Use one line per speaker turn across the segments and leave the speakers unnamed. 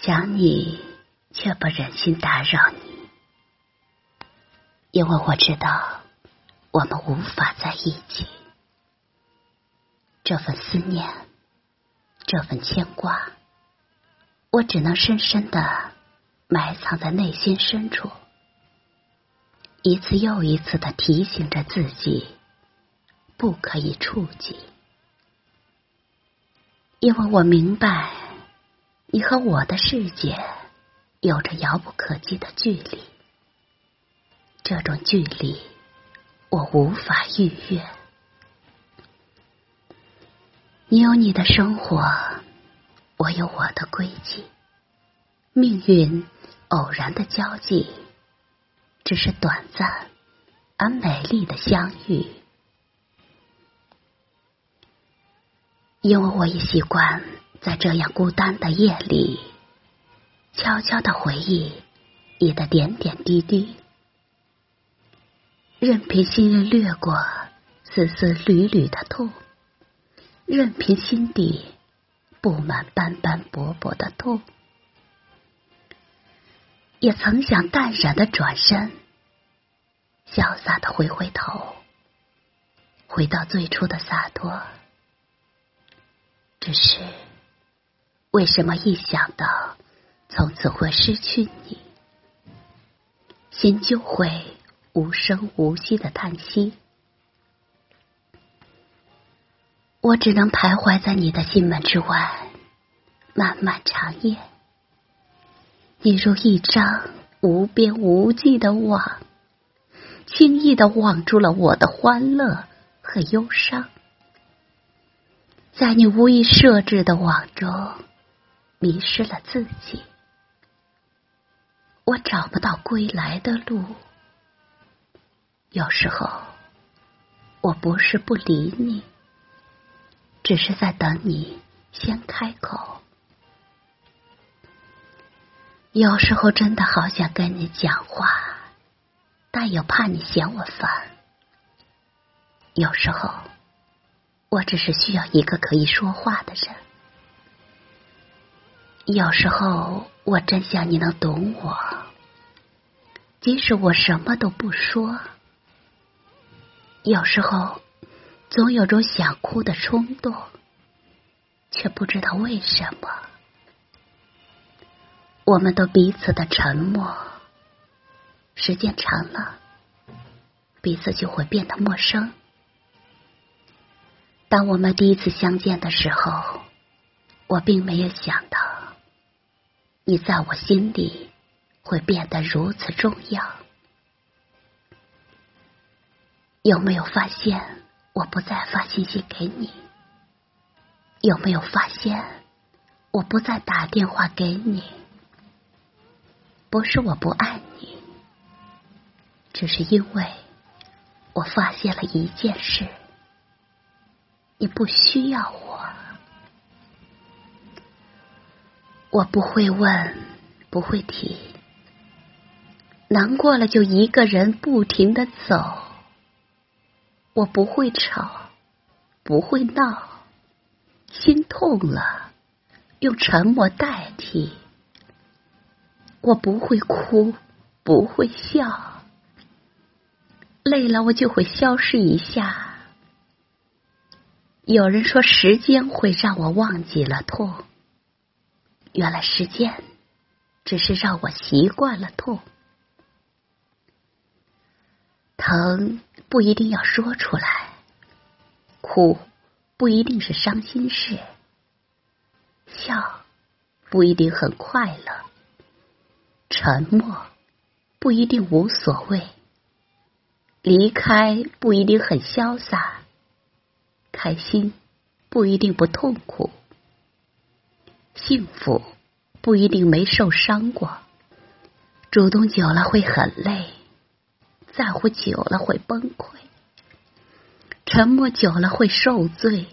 想你，却不忍心打扰你，因为我知道我们无法在一起。这份思念，这份牵挂，我只能深深的埋藏在内心深处，一次又一次的提醒着自己，不可以触及，因为我明白。你和我的世界有着遥不可及的距离，这种距离我无法逾越。你有你的生活，我有我的轨迹。命运偶然的交际，只是短暂而美丽的相遇。因为我已习惯。在这样孤单的夜里，悄悄的回忆你的点点滴滴，任凭心人掠过丝丝缕缕的痛，任凭心底布满斑斑驳驳的痛，也曾想淡然的转身，潇洒的回回头，回到最初的洒脱，只是。为什么一想到从此会失去你，心就会无声无息的叹息？我只能徘徊在你的心门之外，漫漫长夜。你如一张无边无际的网，轻易的网住了我的欢乐和忧伤，在你无意设置的网中。迷失了自己，我找不到归来的路。有时候，我不是不理你，只是在等你先开口。有时候真的好想跟你讲话，但又怕你嫌我烦。有时候，我只是需要一个可以说话的人。有时候，我真想你能懂我，即使我什么都不说。有时候，总有种想哭的冲动，却不知道为什么。我们都彼此的沉默，时间长了，彼此就会变得陌生。当我们第一次相见的时候，我并没有想到。你在我心里会变得如此重要，有没有发现我不再发信息给你？有没有发现我不再打电话给你？不是我不爱你，只是因为我发现了一件事：你不需要我。我不会问，不会提，难过了就一个人不停的走。我不会吵，不会闹，心痛了用沉默代替。我不会哭，不会笑，累了我就会消失一下。有人说时间会让我忘记了痛。原来时间只是让我习惯了痛，疼不一定要说出来，哭不一定是伤心事，笑不一定很快乐，沉默不一定无所谓，离开不一定很潇洒，开心不一定不痛苦。幸福不一定没受伤过，主动久了会很累，在乎久了会崩溃，沉默久了会受罪，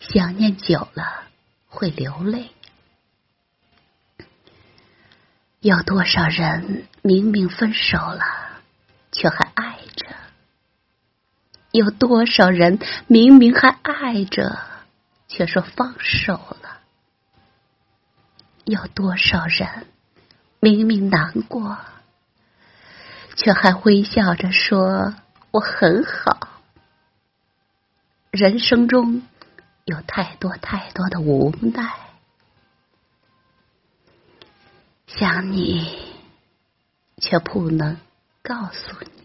想念久了会流泪。有多少人明明分手了，却还爱着？有多少人明明还爱着，却说放手了？有多少人明明难过，却还微笑着说我很好？人生中有太多太多的无奈，想你却不能告诉你。